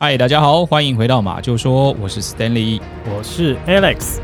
嗨，大家好，欢迎回到马就说，我是 Stanley，我是 Alex。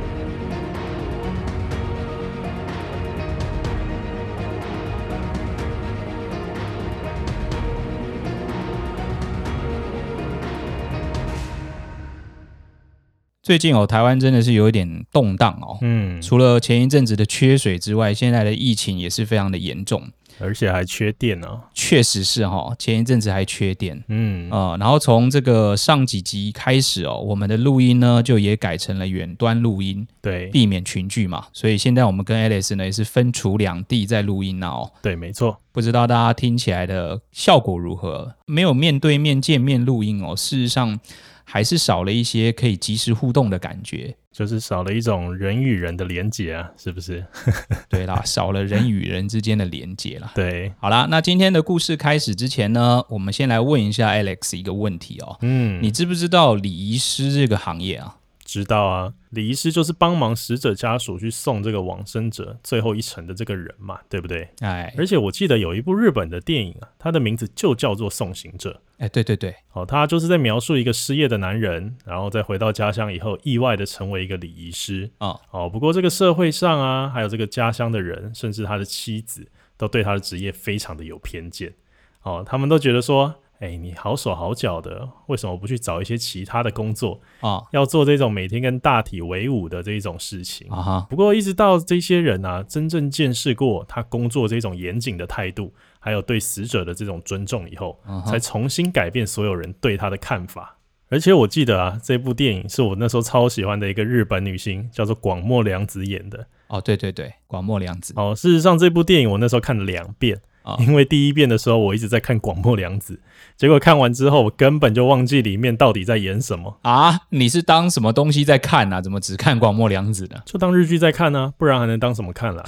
最近哦，台湾真的是有一点动荡哦。嗯，除了前一阵子的缺水之外，现在的疫情也是非常的严重。而且还缺电呢、哦，确实是哈、哦，前一阵子还缺电，嗯。啊、呃，然后从这个上几集开始哦，我们的录音呢就也改成了远端录音，对，避免群聚嘛，所以现在我们跟 Alice 呢也是分处两地在录音哦，对，没错，不知道大家听起来的效果如何？没有面对面见面录音哦，事实上。还是少了一些可以及时互动的感觉，就是少了一种人与人的连接啊，是不是？对啦，少了人与人之间的连接啦。对，好啦，那今天的故事开始之前呢，我们先来问一下 Alex 一个问题哦。嗯，你知不知道礼仪师这个行业啊？知道啊，礼仪师就是帮忙死者家属去送这个往生者最后一程的这个人嘛，对不对？哎，而且我记得有一部日本的电影啊，它的名字就叫做《送行者》。哎，对对对，哦，他就是在描述一个失业的男人，然后再回到家乡以后，意外的成为一个礼仪师。哦，哦，不过这个社会上啊，还有这个家乡的人，甚至他的妻子，都对他的职业非常的有偏见。哦，他们都觉得说。哎、欸，你好手好脚的，为什么不去找一些其他的工作啊？要做这种每天跟大体为伍的这一种事情啊。不过一直到这些人啊，真正见识过他工作这种严谨的态度，还有对死者的这种尊重以后，啊、才重新改变所有人对他的看法。而且我记得啊，这部电影是我那时候超喜欢的一个日本女星，叫做广末凉子演的。哦，对对对，广末凉子。哦，事实上这部电影我那时候看了两遍。因为第一遍的时候，我一直在看广末凉子，结果看完之后，我根本就忘记里面到底在演什么啊！你是当什么东西在看啊？怎么只看广末凉子的？就当日剧在看呢、啊，不然还能当什么看啦？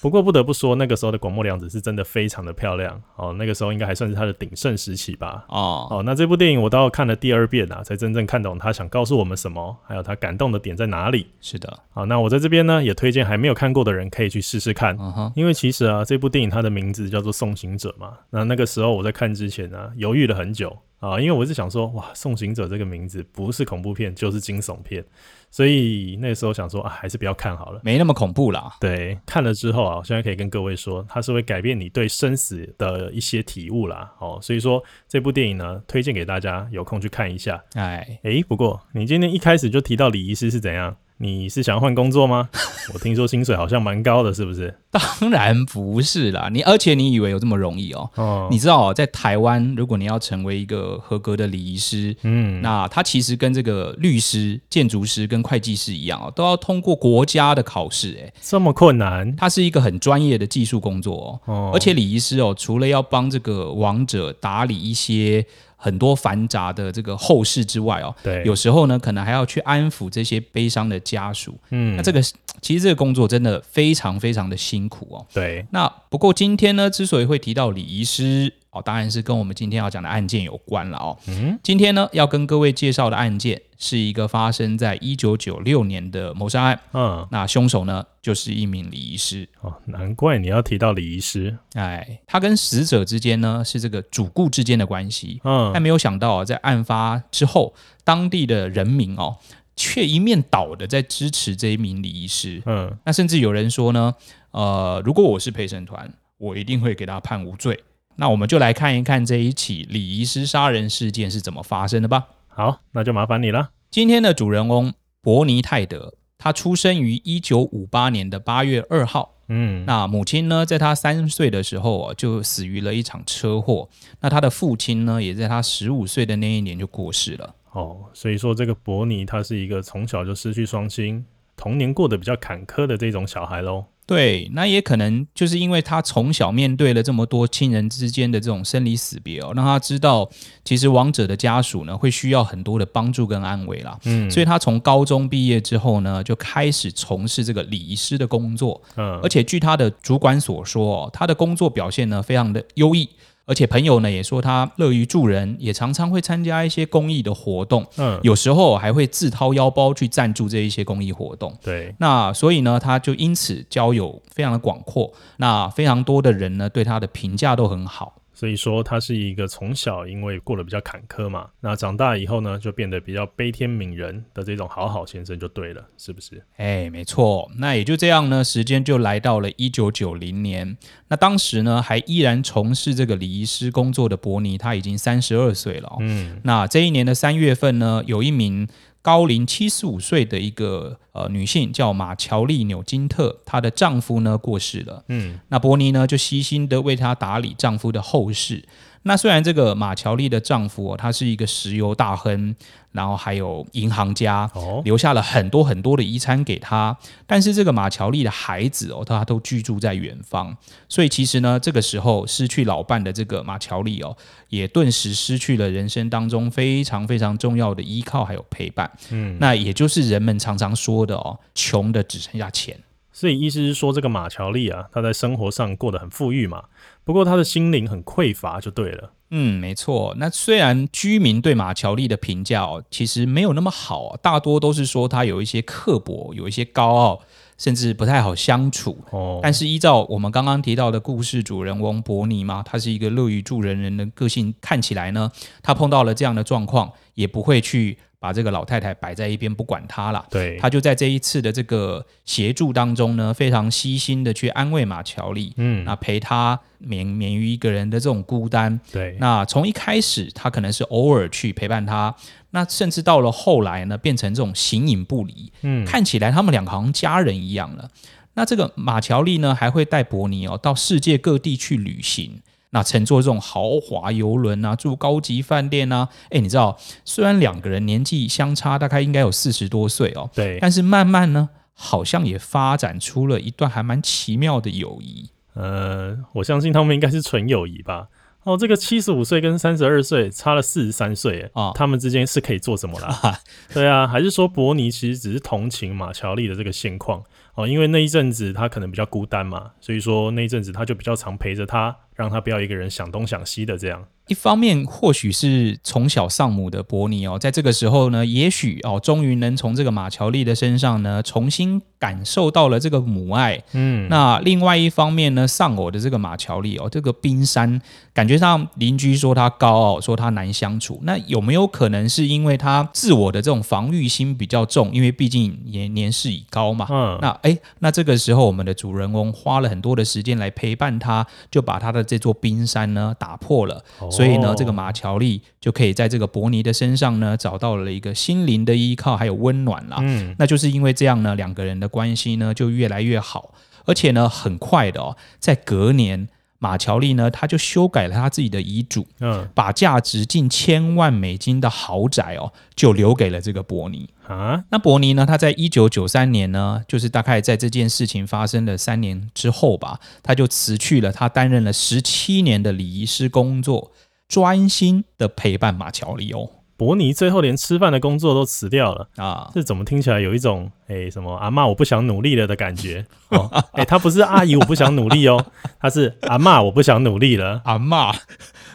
不过不得不说，那个时候的广末凉子是真的非常的漂亮哦。那个时候应该还算是她的鼎盛时期吧。哦哦，那这部电影我倒看了第二遍啊，才真正看懂他想告诉我们什么，还有他感动的点在哪里。是的，好，那我在这边呢也推荐还没有看过的人可以去试试看。嗯哼，因为其实啊，这部电影它的名字叫做《送行者》嘛。那那个时候我在看之前呢，犹豫了很久啊，因为我是想说，哇，《送行者》这个名字不是恐怖片就是惊悚片。所以那时候想说啊，还是不要看好了，没那么恐怖啦。对，看了之后啊，我现在可以跟各位说，它是会改变你对生死的一些体悟啦。哦，所以说这部电影呢，推荐给大家，有空去看一下。哎哎，不过你今天一开始就提到李医师是怎样？你是想要换工作吗？我听说薪水好像蛮高的，是不是？当然不是啦，你而且你以为有这么容易哦？哦，你知道哦，在台湾，如果你要成为一个合格的礼仪师，嗯，那他其实跟这个律师、建筑师跟会计师一样哦，都要通过国家的考试。哎，这么困难？它是一个很专业的技术工作哦。哦，而且礼仪师哦，除了要帮这个亡者打理一些。很多繁杂的这个后事之外哦，对，有时候呢，可能还要去安抚这些悲伤的家属。嗯，那这个其实这个工作真的非常非常的辛苦哦。对，那不过今天呢，之所以会提到礼仪师。哦，当然是跟我们今天要讲的案件有关了哦。嗯，今天呢要跟各位介绍的案件是一个发生在一九九六年的谋杀案。嗯，那凶手呢就是一名礼仪师。哦，难怪你要提到礼仪师。哎，他跟死者之间呢是这个主顾之间的关系。嗯，但没有想到啊，在案发之后，当地的人民哦却一面倒的在支持这一名礼仪师。嗯，那甚至有人说呢，呃，如果我是陪审团，我一定会给他判无罪。那我们就来看一看这一起礼仪师杀人事件是怎么发生的吧。好，那就麻烦你了。今天的主人翁伯尼泰德，他出生于一九五八年的八月二号。嗯，那母亲呢，在他三岁的时候啊，就死于了一场车祸。那他的父亲呢，也在他十五岁的那一年就过世了。哦，所以说这个伯尼他是一个从小就失去双亲，童年过得比较坎坷的这种小孩喽。对，那也可能就是因为他从小面对了这么多亲人之间的这种生离死别哦，让他知道其实亡者的家属呢会需要很多的帮助跟安慰啦。嗯，所以他从高中毕业之后呢，就开始从事这个礼仪师的工作。嗯，而且据他的主管所说哦，他的工作表现呢非常的优异。而且朋友呢也说他乐于助人，也常常会参加一些公益的活动，嗯，有时候还会自掏腰包去赞助这一些公益活动。对，那所以呢，他就因此交友非常的广阔，那非常多的人呢对他的评价都很好。所以说他是一个从小因为过得比较坎坷嘛，那长大以后呢，就变得比较悲天悯人的这种好好先生就对了，是不是？哎，没错。那也就这样呢，时间就来到了一九九零年。那当时呢，还依然从事这个礼仪师工作的伯尼，他已经三十二岁了哦。嗯，那这一年的三月份呢，有一名。高龄七十五岁的一个呃女性叫马乔丽纽金特，她的丈夫呢过世了。嗯，那伯尼呢就悉心的为她打理丈夫的后事。那虽然这个马乔丽的丈夫哦，他是一个石油大亨，然后还有银行家，哦留下了很多很多的遗产给他，但是这个马乔丽的孩子哦，他都居住在远方，所以其实呢，这个时候失去老伴的这个马乔丽哦，也顿时失去了人生当中非常非常重要的依靠还有陪伴。嗯，那也就是人们常常说的哦，穷的只剩下钱。所以意思是说，这个马乔丽啊，他在生活上过得很富裕嘛，不过他的心灵很匮乏，就对了。嗯，没错。那虽然居民对马乔丽的评价哦，其实没有那么好，大多都是说他有一些刻薄，有一些高傲，甚至不太好相处。哦。但是依照我们刚刚提到的故事主人翁伯尼嘛，他是一个乐于助人人的个性，看起来呢，他碰到了这样的状况，也不会去。把这个老太太摆在一边不管她了，对，他就在这一次的这个协助当中呢，非常悉心的去安慰马乔丽，嗯，那陪她免免于一个人的这种孤单，对，那从一开始他可能是偶尔去陪伴她，那甚至到了后来呢，变成这种形影不离，嗯，看起来他们两个好像家人一样了。那这个马乔丽呢，还会带伯尼哦到世界各地去旅行。那乘坐这种豪华游轮啊，住高级饭店啊，诶，你知道，虽然两个人年纪相差大概应该有四十多岁哦，对，但是慢慢呢，好像也发展出了一段还蛮奇妙的友谊。呃，我相信他们应该是纯友谊吧。哦，这个七十五岁跟三十二岁差了四十三岁，啊、哦，他们之间是可以做什么啦？对啊，还是说伯尼其实只是同情马乔丽的这个现况哦，因为那一阵子他可能比较孤单嘛，所以说那一阵子他就比较常陪着他。让他不要一个人想东想西的这样。一方面，或许是从小丧母的伯尼哦，在这个时候呢，也许哦，终于能从这个马乔丽的身上呢，重新感受到了这个母爱。嗯，那另外一方面呢，丧偶的这个马乔丽哦，这个冰山，感觉上邻居说他高傲，说他难相处。那有没有可能是因为他自我的这种防御心比较重？因为毕竟也年事已高嘛。嗯，那哎，那这个时候我们的主人翁花了很多的时间来陪伴他，就把他的这座冰山呢打破了。哦所以呢，这个马乔丽就可以在这个伯尼的身上呢，找到了一个心灵的依靠，还有温暖啦。嗯，那就是因为这样呢，两个人的关系呢就越来越好，而且呢，很快的哦，在隔年，马乔丽呢，他就修改了他自己的遗嘱，嗯，把价值近千万美金的豪宅哦，就留给了这个伯尼。啊，那伯尼呢？他在一九九三年呢，就是大概在这件事情发生的三年之后吧，他就辞去了他担任了十七年的礼仪师工作，专心的陪伴马乔里哦。伯尼最后连吃饭的工作都辞掉了啊！这怎么听起来有一种诶、欸、什么阿妈我不想努力了的感觉 哦？诶、欸，他不是阿姨我不想努力哦，他是阿妈我不想努力了。阿妈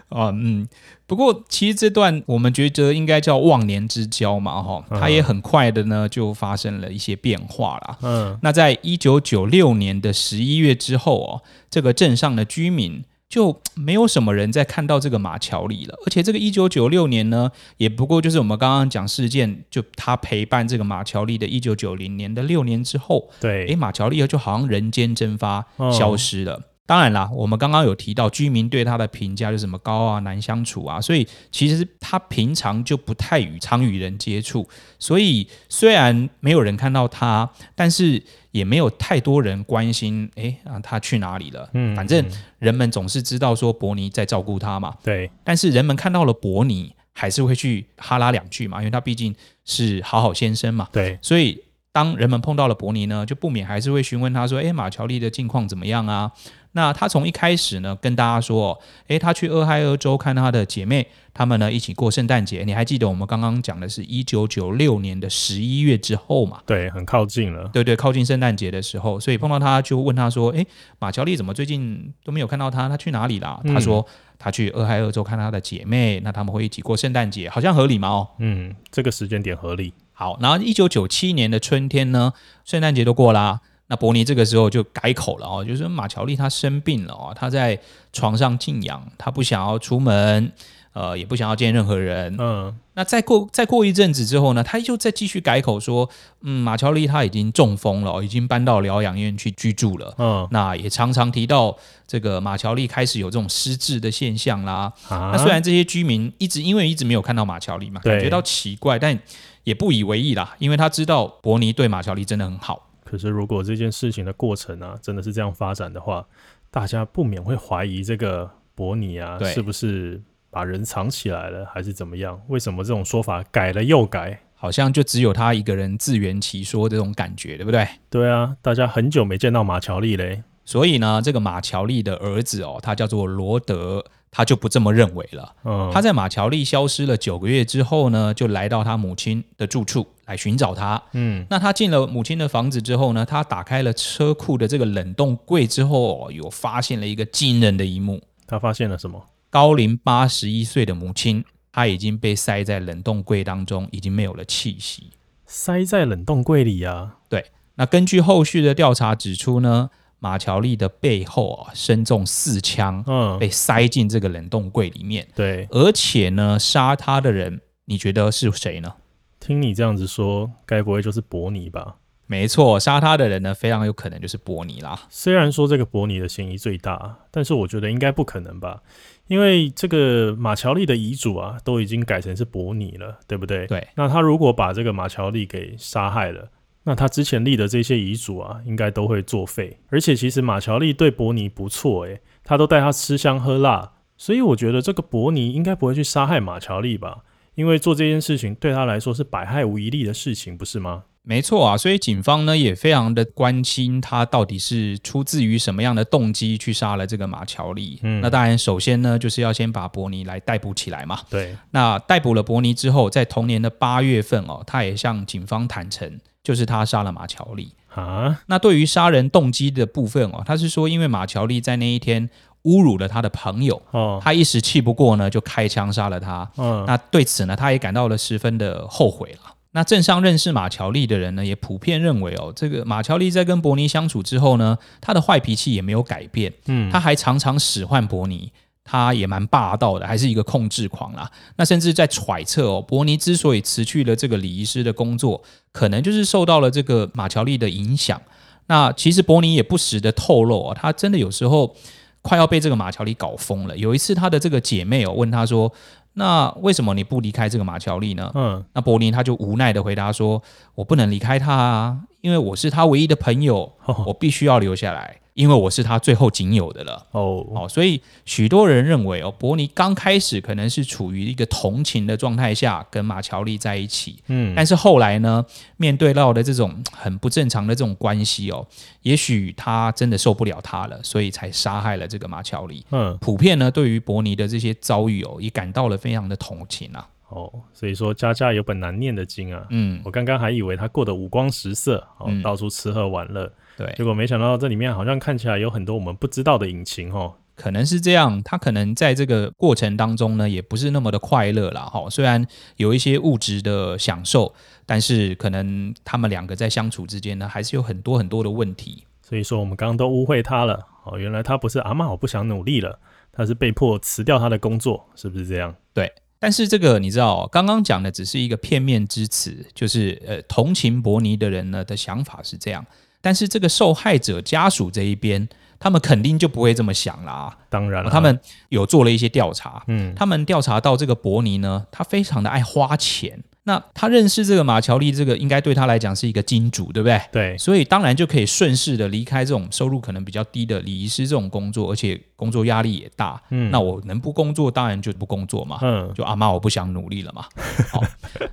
啊，嗯。不过，其实这段我们觉得应该叫忘年之交嘛，哈，他也很快的呢就发生了一些变化啦。嗯，那在一九九六年的十一月之后哦，这个镇上的居民就没有什么人在看到这个马乔丽了。而且，这个一九九六年呢，也不过就是我们刚刚讲事件，就他陪伴这个马乔丽的一九九零年的六年之后，对，诶，马乔丽就好像人间蒸发，消失了。当然啦，我们刚刚有提到居民对他的评价就什么高啊、难相处啊，所以其实他平常就不太与常与人接触，所以虽然没有人看到他，但是也没有太多人关心，哎啊，他去哪里了？嗯，反正人们总是知道说伯尼在照顾他嘛。对，但是人们看到了伯尼，还是会去哈拉两句嘛，因为他毕竟是好好先生嘛。对，所以当人们碰到了伯尼呢，就不免还是会询问他说：“哎，马乔丽的近况怎么样啊？”那他从一开始呢，跟大家说，诶，他去俄亥俄州看他的姐妹，他们呢一起过圣诞节。你还记得我们刚刚讲的是一九九六年的十一月之后嘛？对，很靠近了。对对，靠近圣诞节的时候，所以碰到他就问他说，诶，马乔丽怎么最近都没有看到他？他去哪里啦？嗯、他说他去俄亥俄州看他的姐妹，那他们会一起过圣诞节，好像合理吗？哦，嗯，这个时间点合理。好，然后一九九七年的春天呢，圣诞节都过啦。那伯尼这个时候就改口了哦，就是说马乔丽她生病了哦，她在床上静养，她不想要出门，呃，也不想要见任何人。嗯，那再过再过一阵子之后呢，他又再继续改口说，嗯，马乔丽她已经中风了，已经搬到疗养院去居住了。嗯，那也常常提到这个马乔丽开始有这种失智的现象啦。啊，那虽然这些居民一直因为一直没有看到马乔丽嘛，感觉到奇怪，但也不以为意啦，因为他知道伯尼对马乔丽真的很好。可是，如果这件事情的过程啊，真的是这样发展的话，大家不免会怀疑这个伯尼啊，是不是把人藏起来了，还是怎么样？为什么这种说法改了又改？好像就只有他一个人自圆其说这种感觉，对不对？对啊，大家很久没见到马乔丽嘞，所以呢，这个马乔丽的儿子哦，他叫做罗德。他就不这么认为了。嗯，他在马乔丽消失了九个月之后呢，就来到他母亲的住处来寻找他。嗯，那他进了母亲的房子之后呢，他打开了车库的这个冷冻柜之后，有发现了一个惊人的一幕。他发现了什么？高龄八十一岁的母亲，她已经被塞在冷冻柜当中，已经没有了气息。塞在冷冻柜里啊？对。那根据后续的调查指出呢，马乔丽的背后啊，身中四枪，嗯，被塞进这个冷冻柜里面。对，而且呢，杀他的人，你觉得是谁呢？听你这样子说，该不会就是伯尼吧？没错，杀他的人呢，非常有可能就是伯尼啦。虽然说这个伯尼的嫌疑最大，但是我觉得应该不可能吧？因为这个马乔丽的遗嘱啊，都已经改成是伯尼了，对不对？对。那他如果把这个马乔丽给杀害了，那他之前立的这些遗嘱啊，应该都会作废。而且其实马乔丽对伯尼不错诶，他都带他吃香喝辣，所以我觉得这个伯尼应该不会去杀害马乔丽吧？因为做这件事情对他来说是百害无一利的事情，不是吗？没错啊，所以警方呢也非常的关心他到底是出自于什么样的动机去杀了这个马乔利。嗯，那当然首先呢就是要先把伯尼来逮捕起来嘛。对，那逮捕了伯尼之后，在同年的八月份哦，他也向警方坦诚。就是他杀了马乔利啊。那对于杀人动机的部分哦，他是说因为马乔利在那一天侮辱了他的朋友，哦，他一时气不过呢，就开枪杀了他。嗯，那对此呢，他也感到了十分的后悔了。那镇上认识马乔丽的人呢，也普遍认为哦，这个马乔丽在跟伯尼相处之后呢，他的坏脾气也没有改变。嗯，他还常常使唤伯尼。他也蛮霸道的，还是一个控制狂啦。那甚至在揣测哦，伯尼之所以辞去了这个礼仪师的工作，可能就是受到了这个马乔丽的影响。那其实伯尼也不时的透露啊，他真的有时候快要被这个马乔丽搞疯了。有一次，他的这个姐妹哦问他说：“那为什么你不离开这个马乔丽呢？”嗯，那柏林他就无奈的回答说：“我不能离开他啊，因为我是他唯一的朋友，我必须要留下来。”因为我是他最后仅有的了哦哦，所以许多人认为哦，伯尼刚开始可能是处于一个同情的状态下跟马乔丽在一起，嗯，但是后来呢，面对到的这种很不正常的这种关系哦，也许他真的受不了他了，所以才杀害了这个马乔丽。嗯，普遍呢，对于伯尼的这些遭遇哦，也感到了非常的同情啊。哦，所以说家家有本难念的经啊。嗯，我刚刚还以为他过得五光十色，哦，嗯，到处吃喝玩乐。对，结果没想到这里面好像看起来有很多我们不知道的隐情哦。可能是这样，他可能在这个过程当中呢，也不是那么的快乐啦。哈。虽然有一些物质的享受，但是可能他们两个在相处之间呢，还是有很多很多的问题。所以说我们刚刚都误会他了哦，原来他不是阿妈，我不想努力了，他是被迫辞掉他的工作，是不是这样？对，但是这个你知道，刚刚讲的只是一个片面之词，就是呃，同情伯尼的人呢的想法是这样。但是这个受害者家属这一边，他们肯定就不会这么想啦。当然了，他们有做了一些调查，嗯，他们调查到这个伯尼呢，他非常的爱花钱。那他认识这个马乔丽，这个应该对他来讲是一个金主，对不对？对，所以当然就可以顺势的离开这种收入可能比较低的礼仪师这种工作，而且工作压力也大。嗯，那我能不工作，当然就不工作嘛。嗯，就阿妈我不想努力了嘛。好，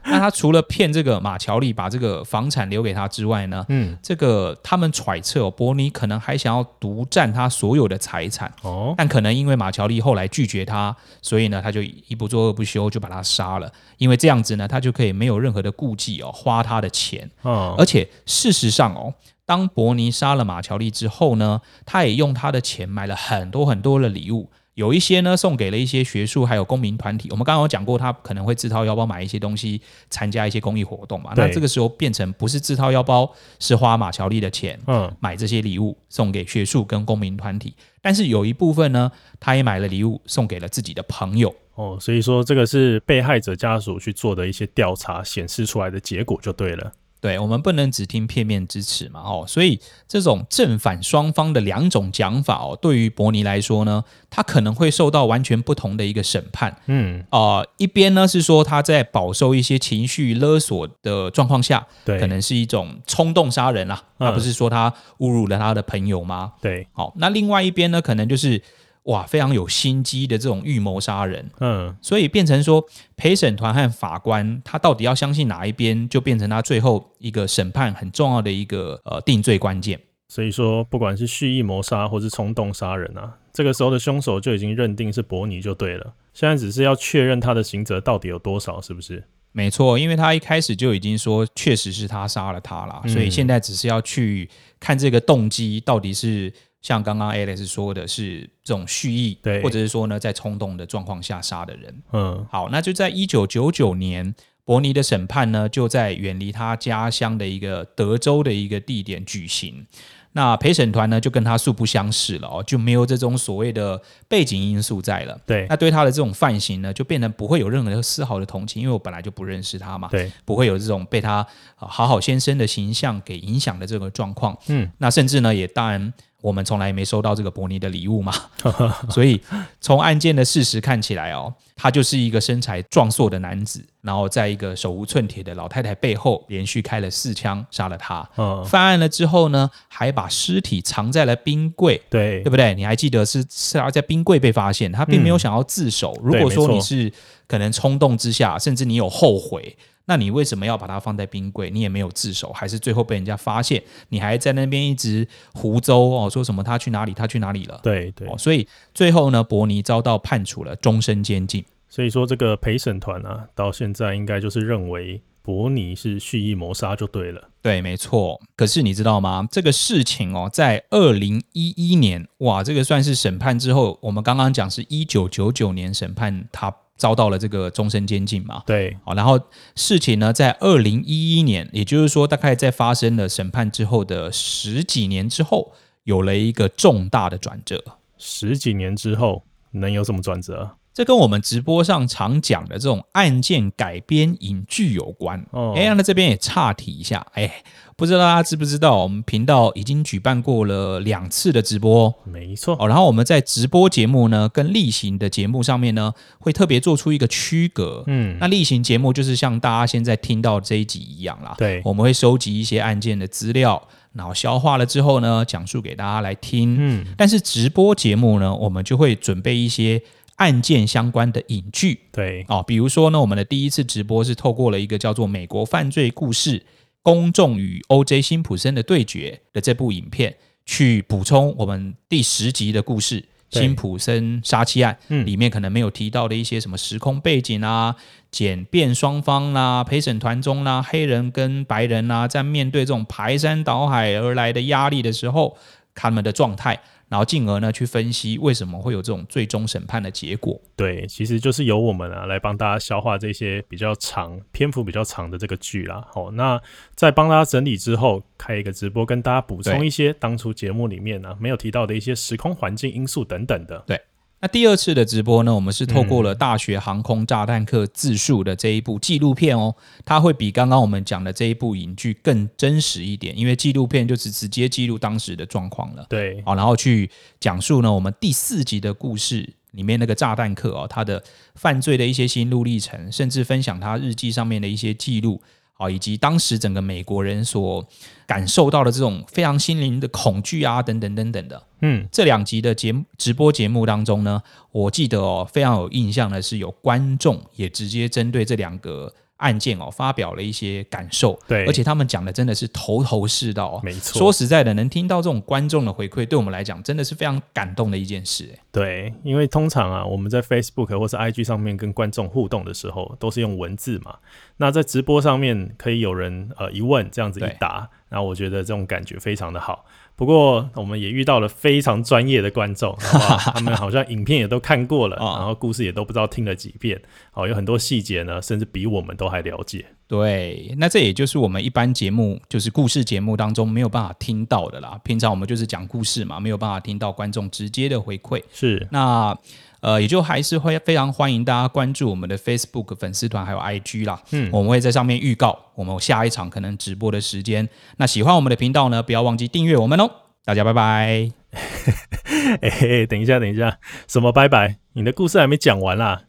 那他除了骗这个马乔丽把这个房产留给他之外呢，嗯，这个他们揣测伯尼可能还想要独占他所有的财产。哦，但可能因为马乔丽后来拒绝他，所以呢，他就一不做二不休就把他杀了。因为这样子呢，他就可以。也没有任何的顾忌哦，花他的钱。嗯，而且事实上哦，当伯尼杀了马乔丽之后呢，他也用他的钱买了很多很多的礼物，有一些呢送给了一些学术还有公民团体。我们刚刚有讲过，他可能会自掏腰包买一些东西，参加一些公益活动嘛。那这个时候变成不是自掏腰包，是花马乔利的钱，嗯，买这些礼物送给学术跟公民团体。但是有一部分呢，他也买了礼物送给了自己的朋友。哦，所以说这个是被害者家属去做的一些调查显示出来的结果就对了。对，我们不能只听片面之词嘛，哦，所以这种正反双方的两种讲法哦，对于伯尼来说呢，他可能会受到完全不同的一个审判。嗯，啊、呃，一边呢是说他在饱受一些情绪勒索的状况下，对，可能是一种冲动杀人啊，而、嗯、不是说他侮辱了他的朋友吗？对，好，那另外一边呢，可能就是。哇，非常有心机的这种预谋杀人，嗯，所以变成说陪审团和法官他到底要相信哪一边，就变成他最后一个审判很重要的一个呃定罪关键。所以说，不管是蓄意谋杀或是冲动杀人啊，这个时候的凶手就已经认定是伯尼就对了。现在只是要确认他的刑责到底有多少，是不是？没错，因为他一开始就已经说确实是他杀了他了，所以现在只是要去看这个动机到底是。像刚刚 Alex 说的是这种蓄意，对，或者是说呢，在冲动的状况下杀的人。嗯，好，那就在一九九九年，伯尼的审判呢，就在远离他家乡的一个德州的一个地点举行。那陪审团呢，就跟他素不相识了哦，就没有这种所谓的背景因素在了。对，那对他的这种犯行呢，就变成不会有任何的丝毫的同情，因为我本来就不认识他嘛。对，不会有这种被他好好先生的形象给影响的这个状况。嗯，那甚至呢，也当然。我们从来没收到这个伯尼的礼物嘛，所以从案件的事实看起来哦，他就是一个身材壮硕的男子，然后在一个手无寸铁的老太太背后连续开了四枪杀了他。犯案了之后呢，还把尸体藏在了冰柜，对对不对？你还记得是是要在冰柜被发现，他并没有想要自首。如果说你是可能冲动之下，甚至你有后悔。那你为什么要把它放在冰柜？你也没有自首，还是最后被人家发现？你还在那边一直胡诌哦，说什么他去哪里？他去哪里了？对对、哦，所以最后呢，伯尼遭到判处了终身监禁。所以说，这个陪审团啊，到现在应该就是认为伯尼是蓄意谋杀就对了。对，没错。可是你知道吗？这个事情哦，在二零一一年，哇，这个算是审判之后，我们刚刚讲是一九九九年审判他。遭到了这个终身监禁嘛？对，好，然后事情呢，在二零一一年，也就是说，大概在发生了审判之后的十几年之后，有了一个重大的转折。十几年之后能有什么转折？这跟我们直播上常讲的这种案件改编影剧有关。哦，哎，那这边也岔题一下，哎，不知道大家知不知道，我们频道已经举办过了两次的直播。没错。哦，然后我们在直播节目呢，跟例行的节目上面呢，会特别做出一个区隔。嗯，那例行节目就是像大家现在听到这一集一样啦。对，我们会收集一些案件的资料，然后消化了之后呢，讲述给大家来听。嗯，但是直播节目呢，我们就会准备一些。案件相关的影剧，对哦，比如说呢，我们的第一次直播是透过了一个叫做《美国犯罪故事：公众与 O.J. 辛普森的对决》的这部影片，去补充我们第十集的故事——辛普森杀妻案，嗯，里面可能没有提到的一些什么时空背景啊、检辩双方啦、陪审团中啦、黑人跟白人啊，在面对这种排山倒海而来的压力的时候，他们的状态。然后进而呢，去分析为什么会有这种最终审判的结果。对，其实就是由我们啊来帮大家消化这些比较长、篇幅比较长的这个剧啦。好，那在帮大家整理之后，开一个直播跟大家补充一些当初节目里面呢、啊、没有提到的一些时空环境因素等等的。对。那第二次的直播呢，我们是透过了《大学航空炸弹客自述》的这一部纪录片哦，它会比刚刚我们讲的这一部影剧更真实一点，因为纪录片就是直接记录当时的状况了。对，好，然后去讲述呢我们第四集的故事里面那个炸弹客哦，他的犯罪的一些心路历程，甚至分享他日记上面的一些记录。好，以及当时整个美国人所感受到的这种非常心灵的恐惧啊，等等等等的。嗯，这两集的节目直播节目当中呢，我记得哦，非常有印象的是有观众也直接针对这两个。案件哦，发表了一些感受，对，而且他们讲的真的是头头是道，哦没错。说实在的，能听到这种观众的回馈，对我们来讲真的是非常感动的一件事。对，因为通常啊，我们在 Facebook 或是 IG 上面跟观众互动的时候，都是用文字嘛。那在直播上面，可以有人呃一问这样子一答。然后我觉得这种感觉非常的好。不过我们也遇到了非常专业的观众，好不好？他们好像影片也都看过了，然后故事也都不知道听了几遍，哦，有很多细节呢，甚至比我们都还了解。对，那这也就是我们一般节目，就是故事节目当中没有办法听到的啦。平常我们就是讲故事嘛，没有办法听到观众直接的回馈。是，那呃，也就还是会非常欢迎大家关注我们的 Facebook 粉丝团还有 IG 啦。嗯，我们会在上面预告我们下一场可能直播的时间。那喜欢我们的频道呢，不要忘记订阅我们哦。大家拜拜。哎、欸，等一下，等一下，什么拜拜？你的故事还没讲完啦。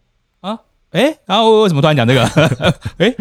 哎，然后为什么突然讲这个？哎，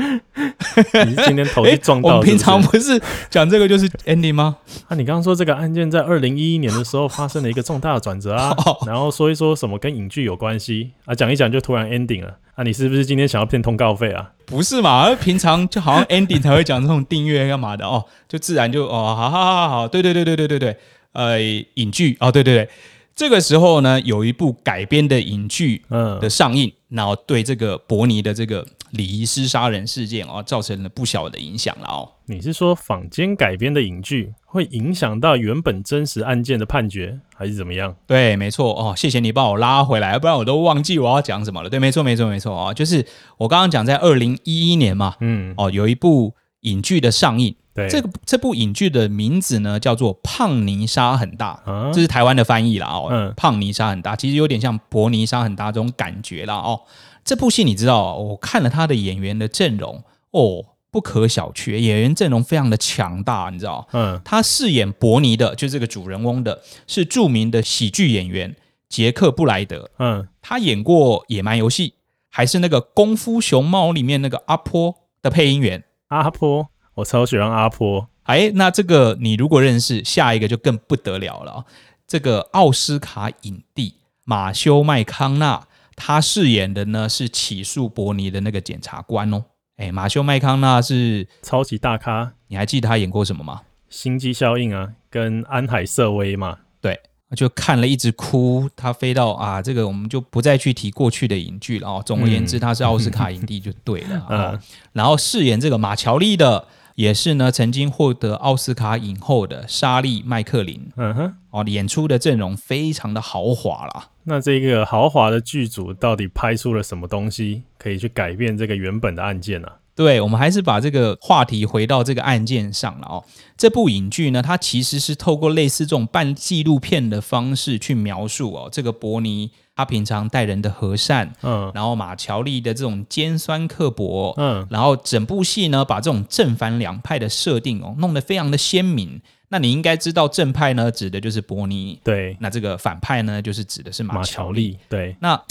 你是今天头一撞到是不是？我们平常不是讲这个就是 ending 吗？啊，你刚刚说这个案件在二零一一年的时候发生了一个重大的转折啊，然后说一说什么跟影剧有关系啊，讲一讲就突然 ending 了啊，你是不是今天想要骗通告费啊？不是嘛？平常就好像 ending 才会讲这种订阅干嘛的哦，就自然就哦，好好好好，对对对对对对对，呃，影剧哦，对对对。这个时候呢，有一部改编的影剧的上映，然后对这个伯尼的这个礼仪师杀人事件哦，造成了不小的影响了哦。你是说坊间改编的影剧会影响到原本真实案件的判决，还是怎么样？对，没错哦。谢谢你帮我拉回来，不然我都忘记我要讲什么了。对，没错，没错，没错啊，就是我刚刚讲在二零一一年嘛，嗯，哦，有一部影剧的上映。对，这个这部影剧的名字呢，叫做《胖尼沙很大》，啊，这是台湾的翻译啦哦。嗯，胖尼沙很大，其实有点像伯尼沙很大这种感觉啦哦。这部戏你知道，我看了他的演员的阵容哦，不可小觑，演员阵容非常的强大，你知道？嗯，他饰演伯尼的，就这个主人翁的，是著名的喜剧演员杰克布莱德。嗯，他演过《野蛮游戏》，还是那个《功夫熊猫》里面那个阿波的配音员。阿波。我超喜欢阿波，哎，那这个你如果认识，下一个就更不得了了。这个奥斯卡影帝马修麦康纳，他饰演的呢是起诉伯尼的那个检察官哦。哎，马修麦康纳是超级大咖，你还记得他演过什么吗？心机效应啊，跟安海瑟薇嘛。对，就看了一直哭。他飞到啊，这个我们就不再去提过去的影剧了哦。总而言之，他是奥斯卡影帝就对了。嗯，然后饰演这个马乔利的。也是呢，曾经获得奥斯卡影后的莎莉麦克林，嗯哼，哦，演出的阵容非常的豪华啦。那这个豪华的剧组到底拍出了什么东西，可以去改变这个原本的案件呢？啊？对，我们还是把这个话题回到这个案件上了哦。这部影剧呢，它其实是透过类似这种半纪录片的方式去描述哦，这个伯尼。他平常待人的和善，嗯，然后马乔丽的这种尖酸刻薄，嗯，然后整部戏呢，把这种正反两派的设定哦，弄得非常的鲜明。那你应该知道，正派呢指的就是伯尼，对，那这个反派呢就是指的是马乔丽，对。那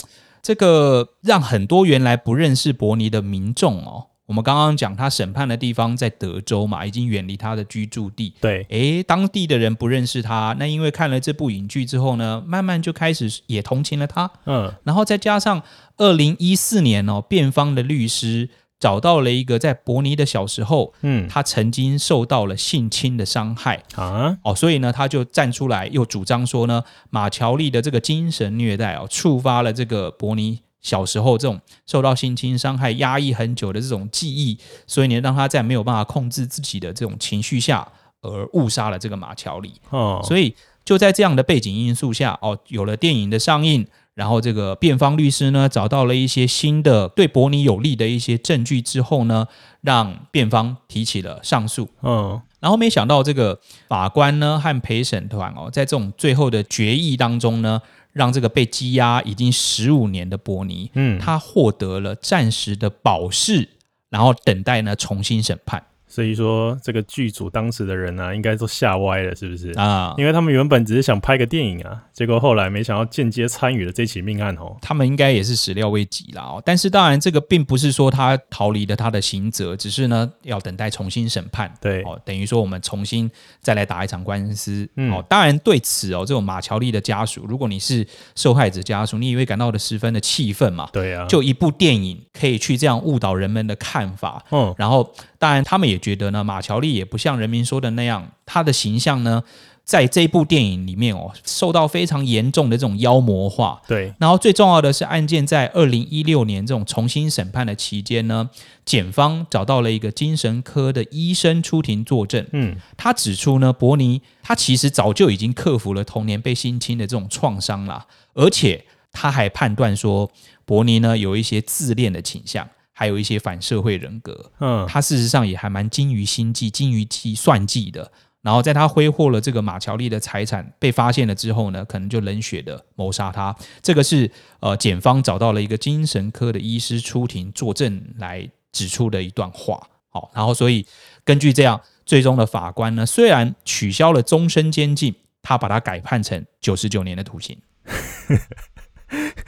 这个让很多原来不认识伯尼的民众哦。我们刚刚讲他审判的地方在德州嘛，已经远离他的居住地。对，诶，当地的人不认识他，那因为看了这部影剧之后呢，慢慢就开始也同情了他。嗯，然后再加上二零一四年哦，辩方的律师找到了一个在伯尼的小时候，嗯，他曾经受到了性侵的伤害啊，哦，所以呢，他就站出来又主张说呢，马乔利的这个精神虐待哦，触发了这个伯尼。小时候这种受到性侵伤害、压抑很久的这种记忆，所以你让他在没有办法控制自己的这种情绪下，而误杀了这个马乔里。哦，所以就在这样的背景因素下，哦，有了电影的上映，然后这个辩方律师呢找到了一些新的对伯尼有利的一些证据之后呢，让辩方提起了上诉。嗯，然后没想到这个法官呢和陪审团哦，在这种最后的决议当中呢。让这个被羁押已经十五年的伯尼，嗯，他获得了暂时的保释，然后等待呢重新审判。所以说，这个剧组当时的人呢、啊，应该都吓歪了，是不是啊？因为他们原本只是想拍个电影啊，结果后来没想到间接参与了这起命案哦。他们应该也是始料未及啦哦。但是当然，这个并不是说他逃离了他的刑责，只是呢要等待重新审判。对哦，等于说我们重新再来打一场官司。嗯、哦，当然对此哦，这种马乔丽的家属，如果你是受害者家属，你也会感到的十分的气愤嘛。对啊，就一部电影可以去这样误导人们的看法。嗯，然后当然他们也觉得呢，马乔丽也不像人民说的那样，他的形象呢，在这部电影里面哦，受到非常严重的这种妖魔化。对，然后最重要的是，案件在二零一六年这种重新审判的期间呢，检方找到了一个精神科的医生出庭作证。嗯，他指出呢，伯尼他其实早就已经克服了童年被性侵的这种创伤了，而且他还判断说，伯尼呢有一些自恋的倾向。还有一些反社会人格，嗯，他事实上也还蛮精于心计、精于计算计的。然后在他挥霍了这个马乔丽的财产被发现了之后呢，可能就冷血的谋杀他。这个是呃，检方找到了一个精神科的医师出庭作证来指出的一段话。好，然后所以根据这样，最终的法官呢，虽然取消了终身监禁，他把它改判成九十九年的徒刑。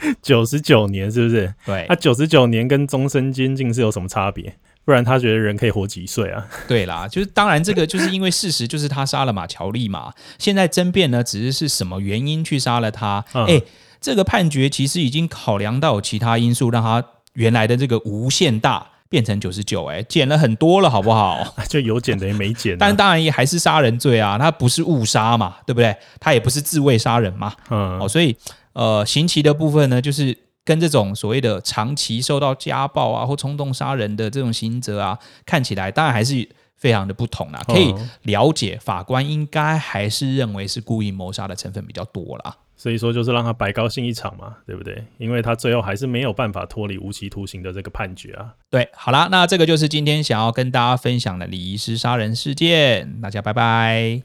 九十九年是不是？对，他九十九年跟终身监禁是有什么差别？不然他觉得人可以活几岁啊？对啦，就是当然这个就是因为事实就是他杀了马乔丽嘛。现在争辩呢，只是是什么原因去杀了他？哎、嗯欸，这个判决其实已经考量到其他因素，让他原来的这个无限大变成九十九，哎，减了很多了，好不好？就有减等于没减，但当然也还是杀人罪啊，他不是误杀嘛，对不对？他也不是自卫杀人嘛，嗯，哦，所以。呃，刑期的部分呢，就是跟这种所谓的长期受到家暴啊或冲动杀人的这种刑责啊，看起来当然还是非常的不同啦。可以了解，法官应该还是认为是故意谋杀的成分比较多啦。所以说，就是让他白高兴一场嘛，对不对？因为他最后还是没有办法脱离无期徒刑的这个判决啊。对，好啦，那这个就是今天想要跟大家分享的李医师杀人事件。大家拜拜。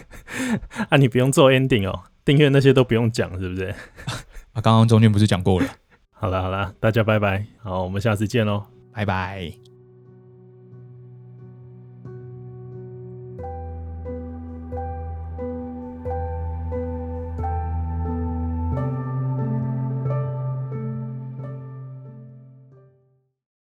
啊，你不用做 ending 哦。订阅那些都不用讲，是不是？啊，刚刚中间不是讲过了？好了好了，大家拜拜，好，我们下次见喽，拜拜。